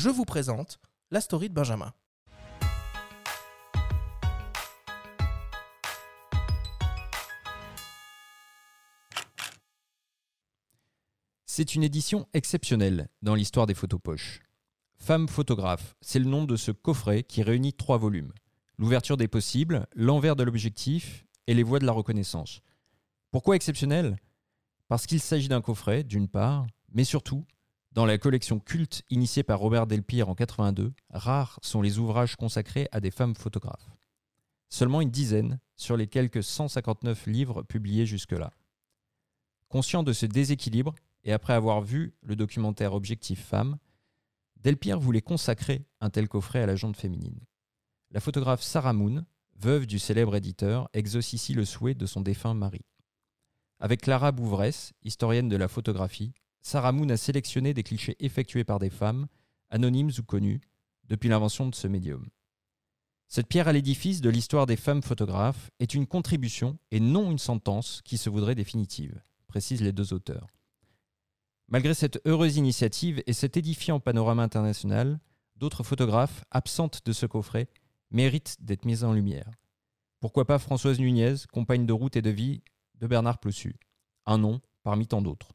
je vous présente la story de Benjamin. C'est une édition exceptionnelle dans l'histoire des photos poches. Femme photographe, c'est le nom de ce coffret qui réunit trois volumes. L'ouverture des possibles, l'envers de l'objectif et les voies de la reconnaissance. Pourquoi exceptionnel? Parce qu'il s'agit d'un coffret, d'une part, mais surtout, dans la collection culte initiée par Robert Delpire en 82, rares sont les ouvrages consacrés à des femmes photographes. Seulement une dizaine sur les quelques 159 livres publiés jusque-là. Conscient de ce déséquilibre, et après avoir vu le documentaire Objectif Femme, Delpire voulait consacrer un tel coffret à la jante féminine. La photographe Sarah Moon, veuve du célèbre éditeur, exauce ici le souhait de son défunt mari. Avec Clara Bouvresse, historienne de la photographie, Sarah Moon a sélectionné des clichés effectués par des femmes, anonymes ou connues, depuis l'invention de ce médium. Cette pierre à l'édifice de l'histoire des femmes photographes est une contribution et non une sentence qui se voudrait définitive, précisent les deux auteurs. Malgré cette heureuse initiative et cet édifiant panorama international, d'autres photographes, absentes de ce coffret, méritent d'être mises en lumière. Pourquoi pas Françoise Nunez, compagne de route et de vie de Bernard Plossu Un nom parmi tant d'autres.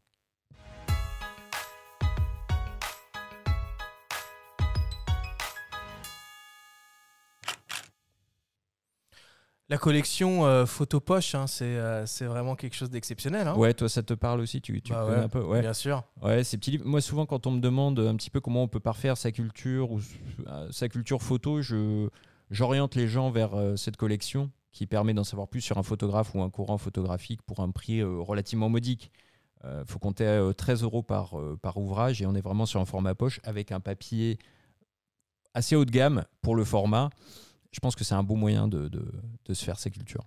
La collection euh, photo poche, hein, c'est euh, c'est vraiment quelque chose d'exceptionnel. hein. Ouais, toi ça te parle aussi, tu, tu Bah connais ouais, un peu. Ouais. Bien sûr. Ouais, ces petits livres. Moi, souvent, quand on me demande un petit peu comment on peut parfaire sa culture ou euh, sa culture photo, je j'oriente les gens vers euh, cette collection qui permet d'en savoir plus sur un photographe ou un courant photographique pour un prix relativement modique. Il faut compter euh, 13 euros par, par ouvrage et on est vraiment sur un format poche avec un papier assez haut de gamme pour le format. Je pense que c'est un bon moyen de, se faire sa culture.